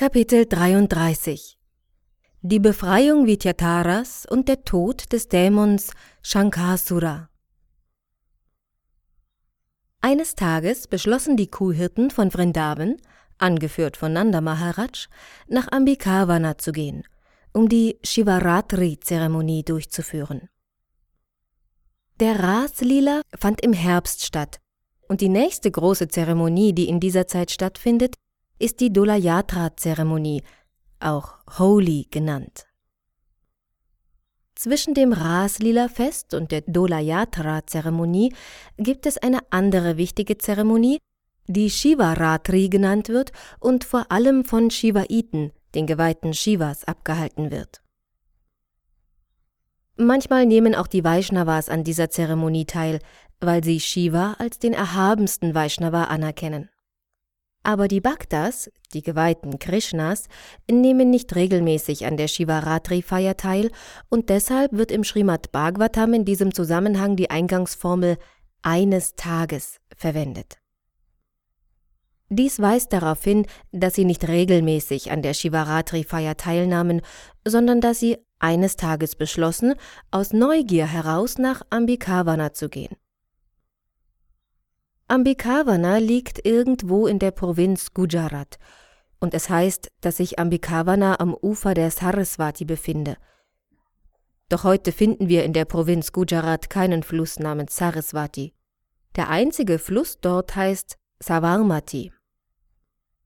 Kapitel 33 Die Befreiung Vidyataras und der Tod des Dämons Shankasura Eines Tages beschlossen die Kuhhirten von Vrindavan, angeführt von Nanda Maharaj, nach Ambikavana zu gehen, um die Shivaratri-Zeremonie durchzuführen. Der Ras-Lila fand im Herbst statt und die nächste große Zeremonie, die in dieser Zeit stattfindet, ist die Dolayatra-Zeremonie, auch Holy genannt. Zwischen dem Ras-Lila-Fest und der Dolayatra-Zeremonie gibt es eine andere wichtige Zeremonie, die Shivaratri genannt wird und vor allem von Shivaiten, den geweihten Shivas, abgehalten wird. Manchmal nehmen auch die Vaishnavas an dieser Zeremonie teil, weil sie Shiva als den erhabensten Vaishnava anerkennen. Aber die Bhaktas, die geweihten Krishnas, nehmen nicht regelmäßig an der Shivaratri-Feier teil und deshalb wird im Srimad Bhagavatam in diesem Zusammenhang die Eingangsformel eines Tages verwendet. Dies weist darauf hin, dass sie nicht regelmäßig an der Shivaratri-Feier teilnahmen, sondern dass sie eines Tages beschlossen, aus Neugier heraus nach Ambikavana zu gehen. Ambikavana liegt irgendwo in der Provinz Gujarat und es heißt, dass sich Ambikavana am Ufer der Saraswati befinde. Doch heute finden wir in der Provinz Gujarat keinen Fluss namens Saraswati. Der einzige Fluss dort heißt Savarmati.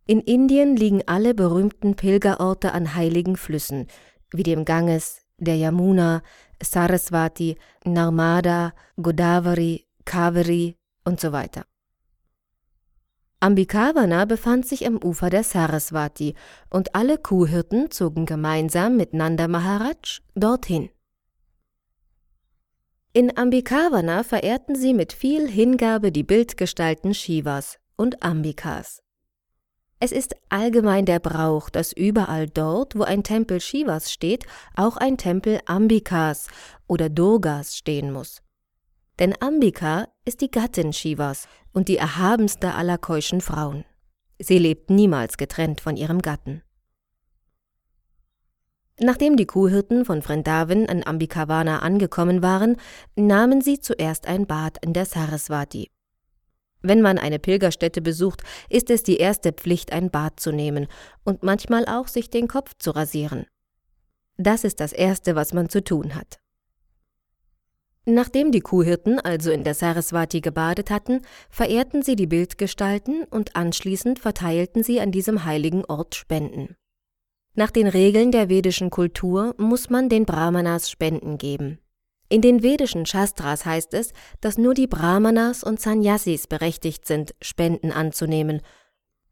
In Indien liegen alle berühmten Pilgerorte an heiligen Flüssen, wie dem Ganges, der Yamuna, Saraswati, Narmada, Godavari, Kaveri und so weiter. Ambikavana befand sich am Ufer der Saraswati und alle Kuhhirten zogen gemeinsam mit Nanda Maharaj dorthin. In Ambikavana verehrten sie mit viel Hingabe die Bildgestalten Shivas und Ambikas. Es ist allgemein der Brauch, dass überall dort, wo ein Tempel Shivas steht, auch ein Tempel Ambikas oder Durgas stehen muss. Denn Ambika ist die Gattin Shivas und die erhabenste aller keuschen Frauen. Sie lebt niemals getrennt von ihrem Gatten. Nachdem die Kuhhirten von Vrindavan an Ambikavana angekommen waren, nahmen sie zuerst ein Bad in der Saraswati. Wenn man eine Pilgerstätte besucht, ist es die erste Pflicht, ein Bad zu nehmen und manchmal auch sich den Kopf zu rasieren. Das ist das Erste, was man zu tun hat. Nachdem die Kuhhirten also in der Saraswati gebadet hatten, verehrten sie die Bildgestalten und anschließend verteilten sie an diesem heiligen Ort Spenden. Nach den Regeln der vedischen Kultur muss man den Brahmanas Spenden geben. In den vedischen Shastras heißt es, dass nur die Brahmanas und Sannyasis berechtigt sind, Spenden anzunehmen,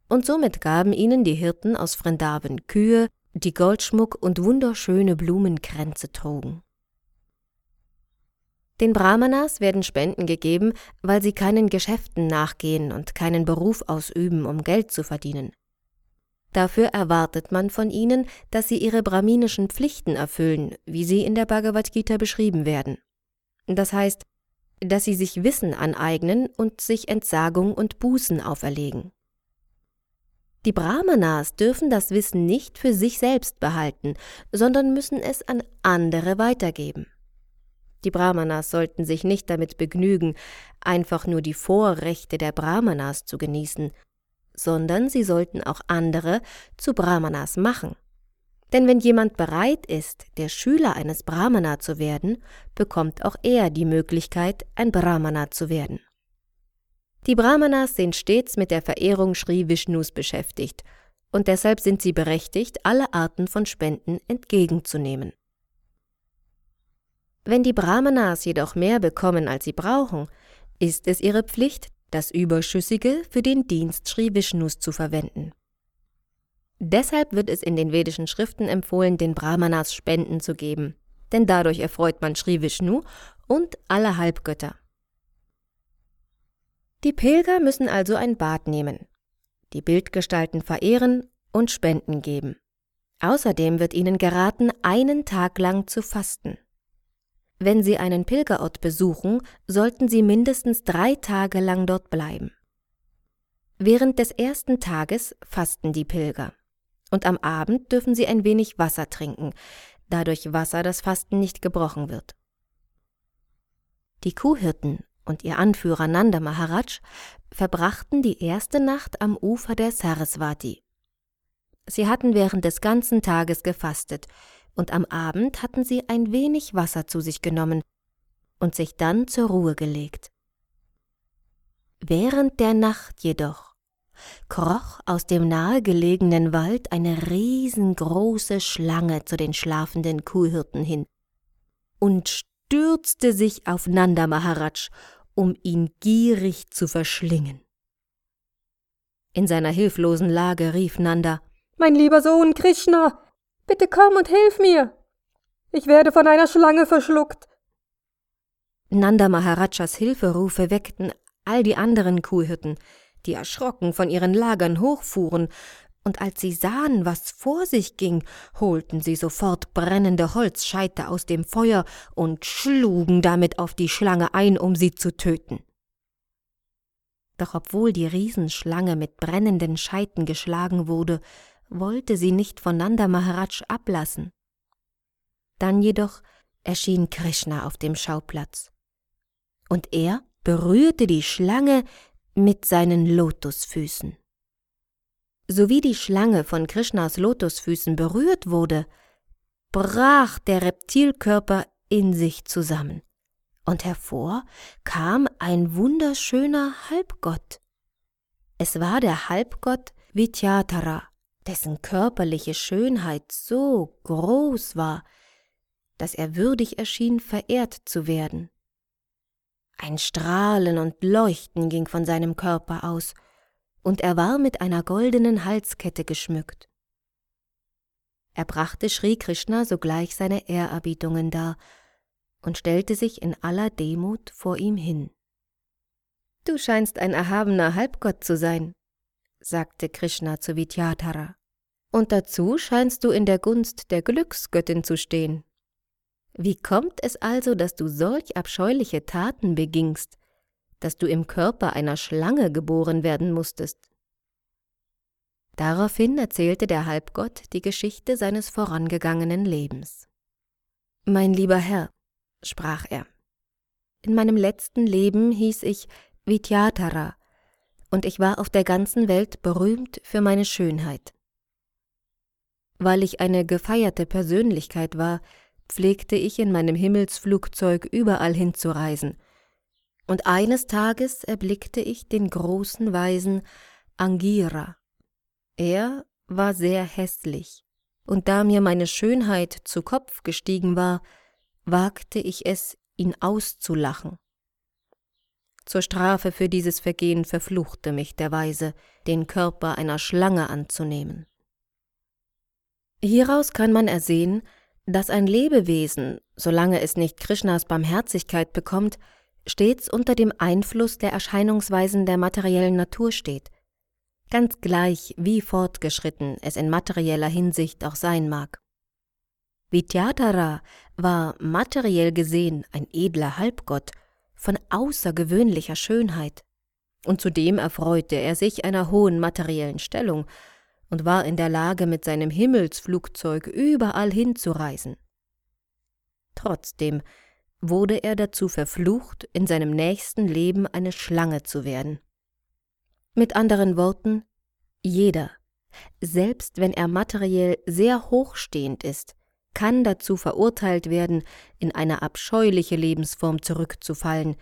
und somit gaben ihnen die Hirten aus Vrindavan Kühe, die Goldschmuck und wunderschöne Blumenkränze trugen. Den Brahmanas werden Spenden gegeben, weil sie keinen Geschäften nachgehen und keinen Beruf ausüben, um Geld zu verdienen. Dafür erwartet man von ihnen, dass sie ihre brahminischen Pflichten erfüllen, wie sie in der Bhagavad Gita beschrieben werden. Das heißt, dass sie sich Wissen aneignen und sich Entsagung und Bußen auferlegen. Die Brahmanas dürfen das Wissen nicht für sich selbst behalten, sondern müssen es an andere weitergeben. Die Brahmanas sollten sich nicht damit begnügen, einfach nur die Vorrechte der Brahmanas zu genießen, sondern sie sollten auch andere zu Brahmanas machen. Denn wenn jemand bereit ist, der Schüler eines Brahmana zu werden, bekommt auch er die Möglichkeit, ein Brahmana zu werden. Die Brahmanas sind stets mit der Verehrung Sri Vishnus beschäftigt, und deshalb sind sie berechtigt, alle Arten von Spenden entgegenzunehmen. Wenn die Brahmanas jedoch mehr bekommen, als sie brauchen, ist es ihre Pflicht, das Überschüssige für den Dienst Sri Vishnus zu verwenden. Deshalb wird es in den vedischen Schriften empfohlen, den Brahmanas Spenden zu geben, denn dadurch erfreut man Sri Vishnu und alle Halbgötter. Die Pilger müssen also ein Bad nehmen, die Bildgestalten verehren und Spenden geben. Außerdem wird ihnen geraten, einen Tag lang zu fasten. Wenn Sie einen Pilgerort besuchen, sollten Sie mindestens drei Tage lang dort bleiben. Während des ersten Tages fasten die Pilger und am Abend dürfen sie ein wenig Wasser trinken, da durch Wasser das Fasten nicht gebrochen wird. Die Kuhhirten und ihr Anführer Nanda Maharaj verbrachten die erste Nacht am Ufer der Saraswati. Sie hatten während des ganzen Tages gefastet, und am Abend hatten sie ein wenig Wasser zu sich genommen und sich dann zur Ruhe gelegt. Während der Nacht jedoch kroch aus dem nahegelegenen Wald eine riesengroße Schlange zu den schlafenden Kuhhirten hin und stürzte sich auf Nanda Maharaj, um ihn gierig zu verschlingen. In seiner hilflosen Lage rief Nanda Mein lieber Sohn Krishna, bitte komm und hilf mir. Ich werde von einer Schlange verschluckt. Nanda Maharajas Hilferufe weckten all die anderen Kuhhirten, die erschrocken von ihren Lagern hochfuhren, und als sie sahen, was vor sich ging, holten sie sofort brennende Holzscheite aus dem Feuer und schlugen damit auf die Schlange ein, um sie zu töten. Doch obwohl die Riesenschlange mit brennenden Scheiten geschlagen wurde, wollte sie nicht von Nanda Maharaj ablassen. Dann jedoch erschien Krishna auf dem Schauplatz. Und er berührte die Schlange mit seinen Lotusfüßen. Sowie die Schlange von Krishnas Lotusfüßen berührt wurde, brach der Reptilkörper in sich zusammen, und hervor kam ein wunderschöner Halbgott. Es war der Halbgott Vityatara, dessen körperliche Schönheit so groß war, dass er würdig erschien, verehrt zu werden. Ein Strahlen und Leuchten ging von seinem Körper aus, und er war mit einer goldenen Halskette geschmückt. Er brachte Sri Krishna sogleich seine Ehrerbietungen dar und stellte sich in aller Demut vor ihm hin. Du scheinst ein erhabener Halbgott zu sein, sagte Krishna zu Vidyadhara, und dazu scheinst du in der Gunst der Glücksgöttin zu stehen. Wie kommt es also, dass du solch abscheuliche Taten begingst, dass du im Körper einer Schlange geboren werden musstest? Daraufhin erzählte der Halbgott die Geschichte seines vorangegangenen Lebens. Mein lieber Herr, sprach er, in meinem letzten Leben hieß ich Vityatara, und ich war auf der ganzen Welt berühmt für meine Schönheit. Weil ich eine gefeierte Persönlichkeit war, pflegte ich in meinem Himmelsflugzeug überall hinzureisen, und eines Tages erblickte ich den großen Weisen Angira. Er war sehr hässlich, und da mir meine Schönheit zu Kopf gestiegen war, wagte ich es, ihn auszulachen. Zur Strafe für dieses Vergehen verfluchte mich der Weise, den Körper einer Schlange anzunehmen. Hieraus kann man ersehen, dass ein Lebewesen, solange es nicht Krishnas Barmherzigkeit bekommt, stets unter dem Einfluss der Erscheinungsweisen der materiellen Natur steht, ganz gleich wie fortgeschritten es in materieller Hinsicht auch sein mag. Vidyadhara war materiell gesehen ein edler Halbgott von außergewöhnlicher Schönheit, und zudem erfreute er sich einer hohen materiellen Stellung, und war in der Lage, mit seinem Himmelsflugzeug überall hinzureisen. Trotzdem wurde er dazu verflucht, in seinem nächsten Leben eine Schlange zu werden. Mit anderen Worten, jeder, selbst wenn er materiell sehr hochstehend ist, kann dazu verurteilt werden, in eine abscheuliche Lebensform zurückzufallen,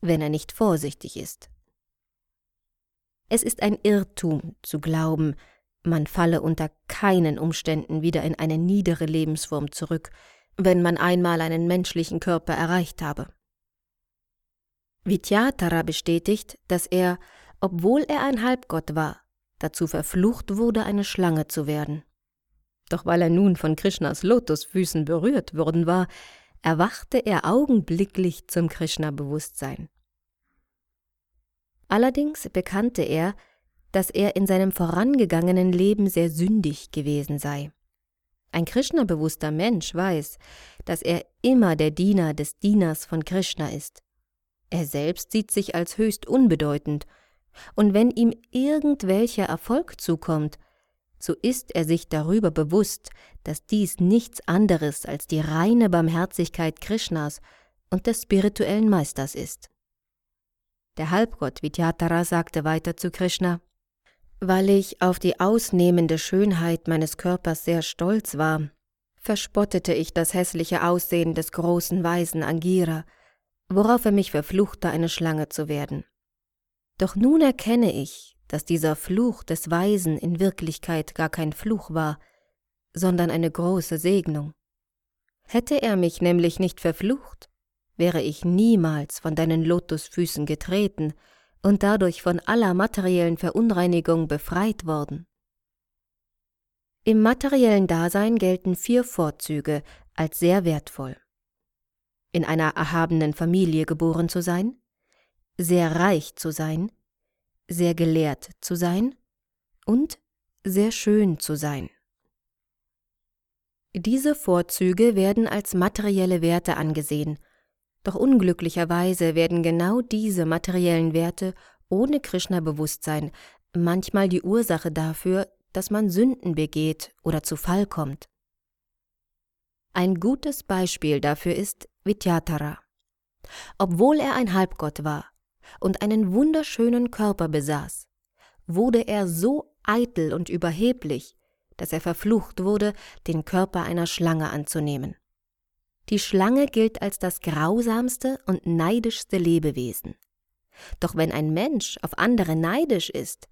wenn er nicht vorsichtig ist. Es ist ein Irrtum zu glauben, man falle unter keinen Umständen wieder in eine niedere Lebensform zurück, wenn man einmal einen menschlichen Körper erreicht habe. Vityatara bestätigt, dass er, obwohl er ein Halbgott war, dazu verflucht wurde, eine Schlange zu werden. Doch weil er nun von Krishnas Lotusfüßen berührt worden war, erwachte er augenblicklich zum Krishna-Bewusstsein. Allerdings bekannte er, dass er in seinem vorangegangenen Leben sehr sündig gewesen sei. Ein Krishna-bewusster Mensch weiß, dass er immer der Diener des Dieners von Krishna ist. Er selbst sieht sich als höchst unbedeutend, und wenn ihm irgendwelcher Erfolg zukommt, so ist er sich darüber bewusst, dass dies nichts anderes als die reine Barmherzigkeit Krishnas und des spirituellen Meisters ist. Der Halbgott Vidyatara sagte weiter zu Krishna, weil ich auf die ausnehmende Schönheit meines Körpers sehr stolz war, verspottete ich das hässliche Aussehen des großen Weisen Angira, worauf er mich verfluchte, eine Schlange zu werden. Doch nun erkenne ich, dass dieser Fluch des Weisen in Wirklichkeit gar kein Fluch war, sondern eine große Segnung. Hätte er mich nämlich nicht verflucht, wäre ich niemals von deinen Lotusfüßen getreten und dadurch von aller materiellen Verunreinigung befreit worden. Im materiellen Dasein gelten vier Vorzüge als sehr wertvoll. In einer erhabenen Familie geboren zu sein, sehr reich zu sein, sehr gelehrt zu sein und sehr schön zu sein. Diese Vorzüge werden als materielle Werte angesehen, doch unglücklicherweise werden genau diese materiellen Werte ohne Krishna-Bewusstsein manchmal die Ursache dafür, dass man Sünden begeht oder zu Fall kommt. Ein gutes Beispiel dafür ist Vidyatara. Obwohl er ein Halbgott war und einen wunderschönen Körper besaß, wurde er so eitel und überheblich, dass er verflucht wurde, den Körper einer Schlange anzunehmen. Die Schlange gilt als das grausamste und neidischste Lebewesen. Doch wenn ein Mensch auf andere neidisch ist,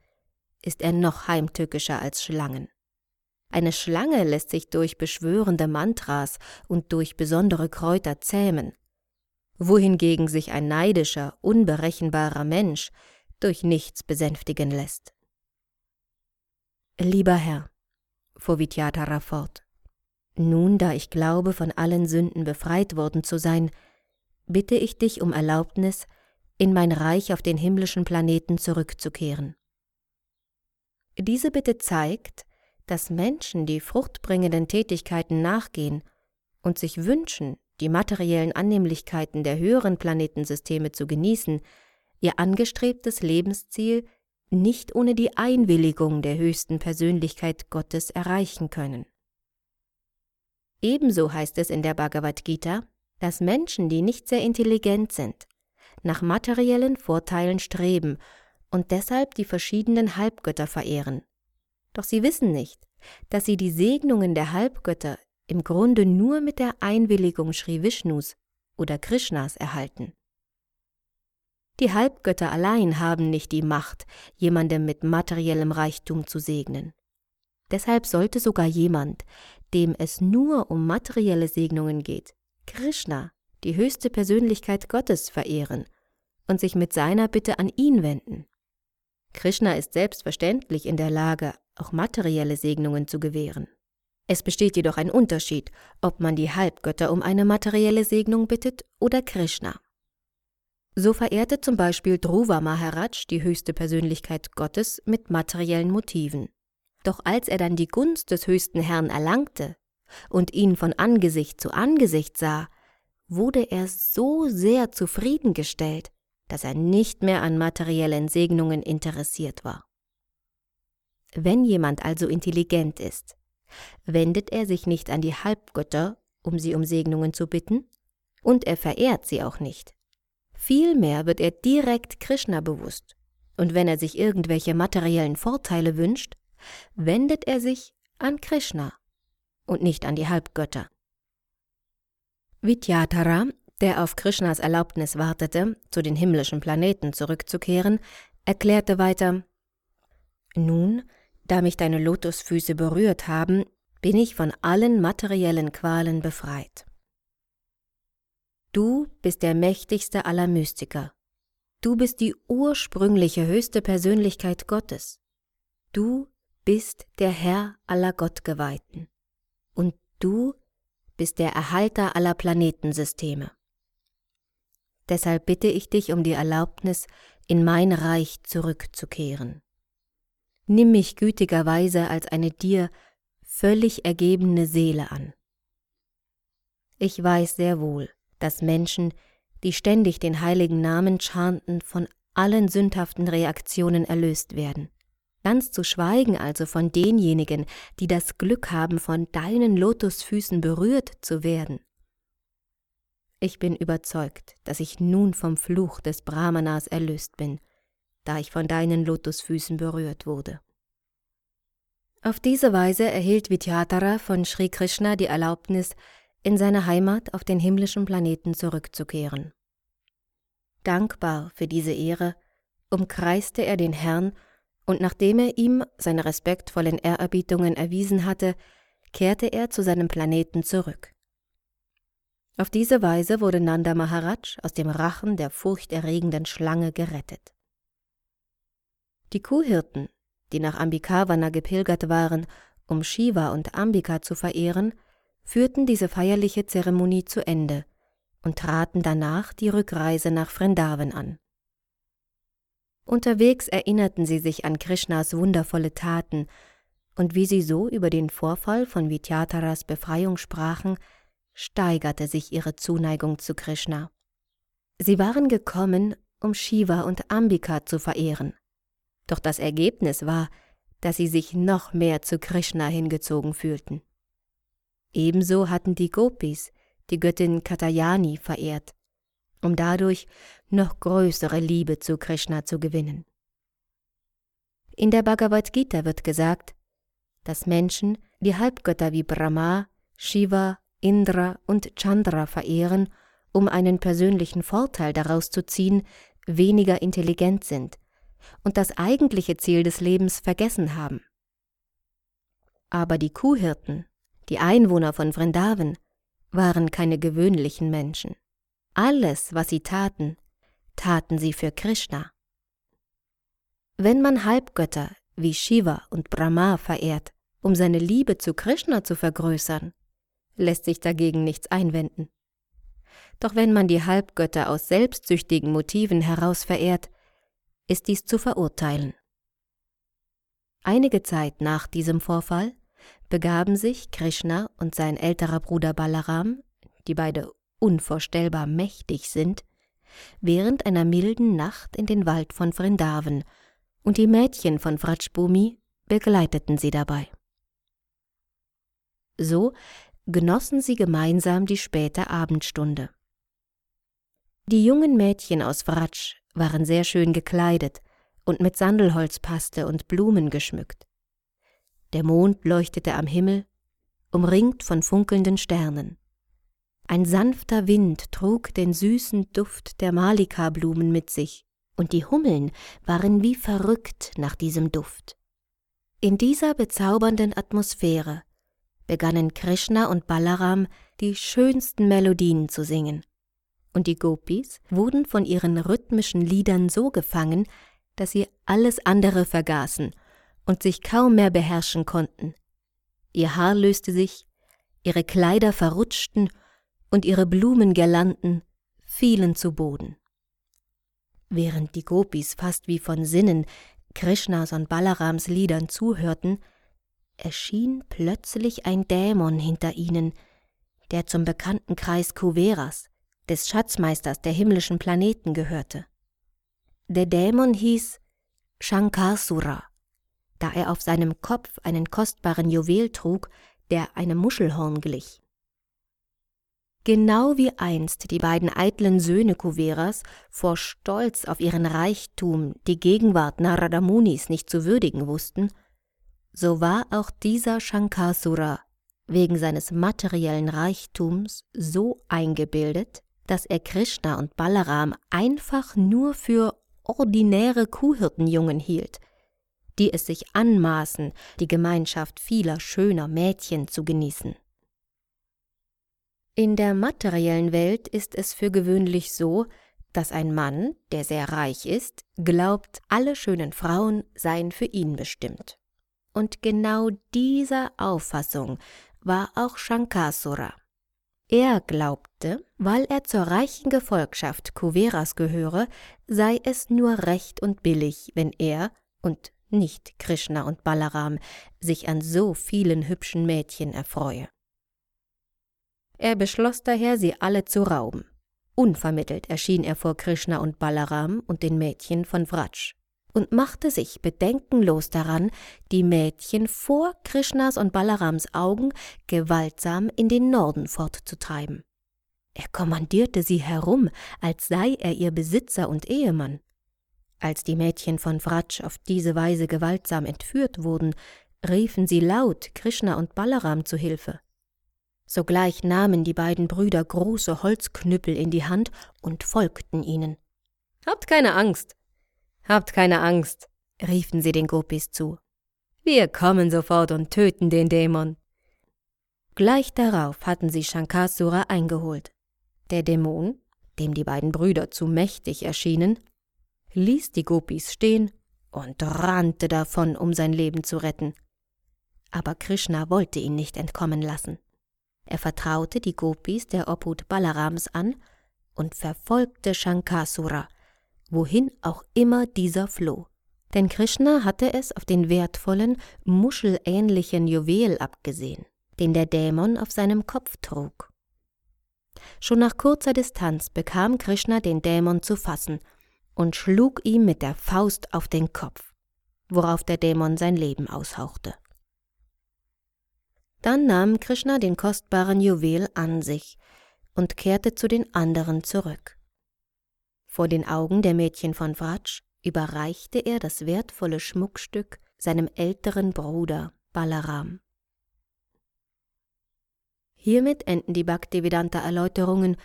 ist er noch heimtückischer als Schlangen. Eine Schlange lässt sich durch beschwörende Mantras und durch besondere Kräuter zähmen, wohingegen sich ein neidischer, unberechenbarer Mensch durch nichts besänftigen lässt. Lieber Herr, fuhr Vidyatara fort, nun, da ich glaube, von allen Sünden befreit worden zu sein, bitte ich dich um Erlaubnis, in mein Reich auf den himmlischen Planeten zurückzukehren. Diese Bitte zeigt, dass Menschen, die fruchtbringenden Tätigkeiten nachgehen und sich wünschen, die materiellen Annehmlichkeiten der höheren Planetensysteme zu genießen, ihr angestrebtes Lebensziel nicht ohne die Einwilligung der höchsten Persönlichkeit Gottes erreichen können. Ebenso heißt es in der Bhagavad Gita, dass Menschen, die nicht sehr intelligent sind, nach materiellen Vorteilen streben und deshalb die verschiedenen Halbgötter verehren. Doch sie wissen nicht, dass sie die Segnungen der Halbgötter im Grunde nur mit der Einwilligung Sri Vishnus oder Krishnas erhalten. Die Halbgötter allein haben nicht die Macht, jemandem mit materiellem Reichtum zu segnen. Deshalb sollte sogar jemand, dem es nur um materielle Segnungen geht, Krishna, die höchste Persönlichkeit Gottes, verehren und sich mit seiner Bitte an ihn wenden. Krishna ist selbstverständlich in der Lage, auch materielle Segnungen zu gewähren. Es besteht jedoch ein Unterschied, ob man die Halbgötter um eine materielle Segnung bittet oder Krishna. So verehrte zum Beispiel Dhruva Maharaj die höchste Persönlichkeit Gottes mit materiellen Motiven. Doch als er dann die Gunst des höchsten Herrn erlangte und ihn von Angesicht zu Angesicht sah, wurde er so sehr zufriedengestellt, dass er nicht mehr an materiellen Segnungen interessiert war. Wenn jemand also intelligent ist, wendet er sich nicht an die Halbgötter, um sie um Segnungen zu bitten, und er verehrt sie auch nicht. Vielmehr wird er direkt Krishna bewusst, und wenn er sich irgendwelche materiellen Vorteile wünscht, wendet er sich an Krishna und nicht an die Halbgötter. Vidyatara, der auf Krishnas Erlaubnis wartete, zu den himmlischen Planeten zurückzukehren, erklärte weiter Nun, da mich deine Lotusfüße berührt haben, bin ich von allen materiellen Qualen befreit. Du bist der mächtigste aller Mystiker. Du bist die ursprüngliche höchste Persönlichkeit Gottes. Du bist der Herr aller Gottgeweihten und du bist der Erhalter aller Planetensysteme. Deshalb bitte ich dich um die Erlaubnis, in mein Reich zurückzukehren. Nimm mich gütigerweise als eine dir völlig ergebene Seele an. Ich weiß sehr wohl, dass Menschen, die ständig den heiligen Namen chanten, von allen sündhaften Reaktionen erlöst werden Ganz zu schweigen also von denjenigen, die das Glück haben, von deinen Lotusfüßen berührt zu werden. Ich bin überzeugt, dass ich nun vom Fluch des Brahmanas erlöst bin, da ich von deinen Lotusfüßen berührt wurde. Auf diese Weise erhielt Vidyadhara von Sri Krishna die Erlaubnis, in seine Heimat auf den himmlischen Planeten zurückzukehren. Dankbar für diese Ehre umkreiste er den Herrn und nachdem er ihm seine respektvollen Ehrerbietungen erwiesen hatte, kehrte er zu seinem Planeten zurück. Auf diese Weise wurde Nanda Maharaj aus dem Rachen der furchterregenden Schlange gerettet. Die Kuhhirten, die nach Ambikavana gepilgert waren, um Shiva und Ambika zu verehren, führten diese feierliche Zeremonie zu Ende und traten danach die Rückreise nach Vrindavan an. Unterwegs erinnerten sie sich an Krishnas wundervolle Taten, und wie sie so über den Vorfall von Vidyataras Befreiung sprachen, steigerte sich ihre Zuneigung zu Krishna. Sie waren gekommen, um Shiva und Ambika zu verehren. Doch das Ergebnis war, dass sie sich noch mehr zu Krishna hingezogen fühlten. Ebenso hatten die Gopis die Göttin Katayani verehrt, um dadurch noch größere Liebe zu Krishna zu gewinnen. In der Bhagavad Gita wird gesagt, dass Menschen, die Halbgötter wie Brahma, Shiva, Indra und Chandra verehren, um einen persönlichen Vorteil daraus zu ziehen, weniger intelligent sind und das eigentliche Ziel des Lebens vergessen haben. Aber die Kuhhirten, die Einwohner von Vrindavan, waren keine gewöhnlichen Menschen. Alles, was sie taten, taten sie für Krishna. Wenn man Halbgötter wie Shiva und Brahma verehrt, um seine Liebe zu Krishna zu vergrößern, lässt sich dagegen nichts einwenden. Doch wenn man die Halbgötter aus selbstsüchtigen Motiven heraus verehrt, ist dies zu verurteilen. Einige Zeit nach diesem Vorfall begaben sich Krishna und sein älterer Bruder Balaram, die beide unvorstellbar mächtig sind, während einer milden Nacht in den Wald von Vrindavan, und die Mädchen von Vrajbhumi begleiteten sie dabei. So genossen sie gemeinsam die späte Abendstunde. Die jungen Mädchen aus Vraj waren sehr schön gekleidet und mit Sandelholzpaste und Blumen geschmückt. Der Mond leuchtete am Himmel, umringt von funkelnden Sternen. Ein sanfter Wind trug den süßen Duft der Malika-Blumen mit sich, und die Hummeln waren wie verrückt nach diesem Duft. In dieser bezaubernden Atmosphäre begannen Krishna und Balaram die schönsten Melodien zu singen, und die Gopis wurden von ihren rhythmischen Liedern so gefangen, dass sie alles andere vergaßen und sich kaum mehr beherrschen konnten. Ihr Haar löste sich, ihre Kleider verrutschten und ihre Blumengirlanden fielen zu Boden. Während die Gopis fast wie von Sinnen Krishnas und Balarams Liedern zuhörten, erschien plötzlich ein Dämon hinter ihnen, der zum bekannten Kreis Kuveras, des Schatzmeisters der himmlischen Planeten, gehörte. Der Dämon hieß Shankasura, da er auf seinem Kopf einen kostbaren Juwel trug, der einem Muschelhorn glich. Genau wie einst die beiden eitlen Söhne Kuveras vor Stolz auf ihren Reichtum die Gegenwart Narada Munis nicht zu würdigen wussten, so war auch dieser Shankasura wegen seines materiellen Reichtums so eingebildet, dass er Krishna und Balaram einfach nur für ordinäre Kuhhirtenjungen hielt, die es sich anmaßen, die Gemeinschaft vieler schöner Mädchen zu genießen. In der materiellen Welt ist es für gewöhnlich so, dass ein Mann, der sehr reich ist, glaubt, alle schönen Frauen seien für ihn bestimmt. Und genau dieser Auffassung war auch Shankasura. Er glaubte, weil er zur reichen Gefolgschaft Kuveras gehöre, sei es nur recht und billig, wenn er und nicht Krishna und Balaram sich an so vielen hübschen Mädchen erfreue. Er beschloss daher, sie alle zu rauben. Unvermittelt erschien er vor Krishna und Balaram und den Mädchen von Vraj. Und machte sich bedenkenlos daran, die Mädchen vor Krishnas und Balarams Augen gewaltsam in den Norden fortzutreiben. Er kommandierte sie herum, als sei er ihr Besitzer und Ehemann. Als die Mädchen von Vraj auf diese Weise gewaltsam entführt wurden, riefen sie laut Krishna und Balaram zu Hilfe. Sogleich nahmen die beiden Brüder große Holzknüppel in die Hand und folgten ihnen. Habt keine Angst, habt keine Angst, riefen sie den Gopis zu. Wir kommen sofort und töten den Dämon. Gleich darauf hatten sie Shankasura eingeholt. Der Dämon, dem die beiden Brüder zu mächtig erschienen, ließ die Gopis stehen und rannte davon, um sein Leben zu retten. Aber Krishna wollte ihn nicht entkommen lassen. Er vertraute die Gopis der Obhut Balarams an und verfolgte Shankasura, wohin auch immer dieser floh. Denn Krishna hatte es auf den wertvollen, muschelähnlichen Juwel abgesehen, den der Dämon auf seinem Kopf trug. Schon nach kurzer Distanz bekam Krishna den Dämon zu fassen und schlug ihm mit der Faust auf den Kopf, worauf der Dämon sein Leben aushauchte. Dann nahm Krishna den kostbaren Juwel an sich und kehrte zu den anderen zurück. Vor den Augen der Mädchen von Vraj überreichte er das wertvolle Schmuckstück seinem älteren Bruder Balaram. Hiermit enden die Bhaktivedanta-Erläuterungen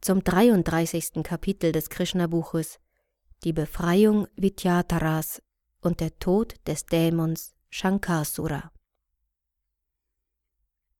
zum 33. Kapitel des Krishna-Buches, die Befreiung Vidyataras und der Tod des Dämons Shankasura.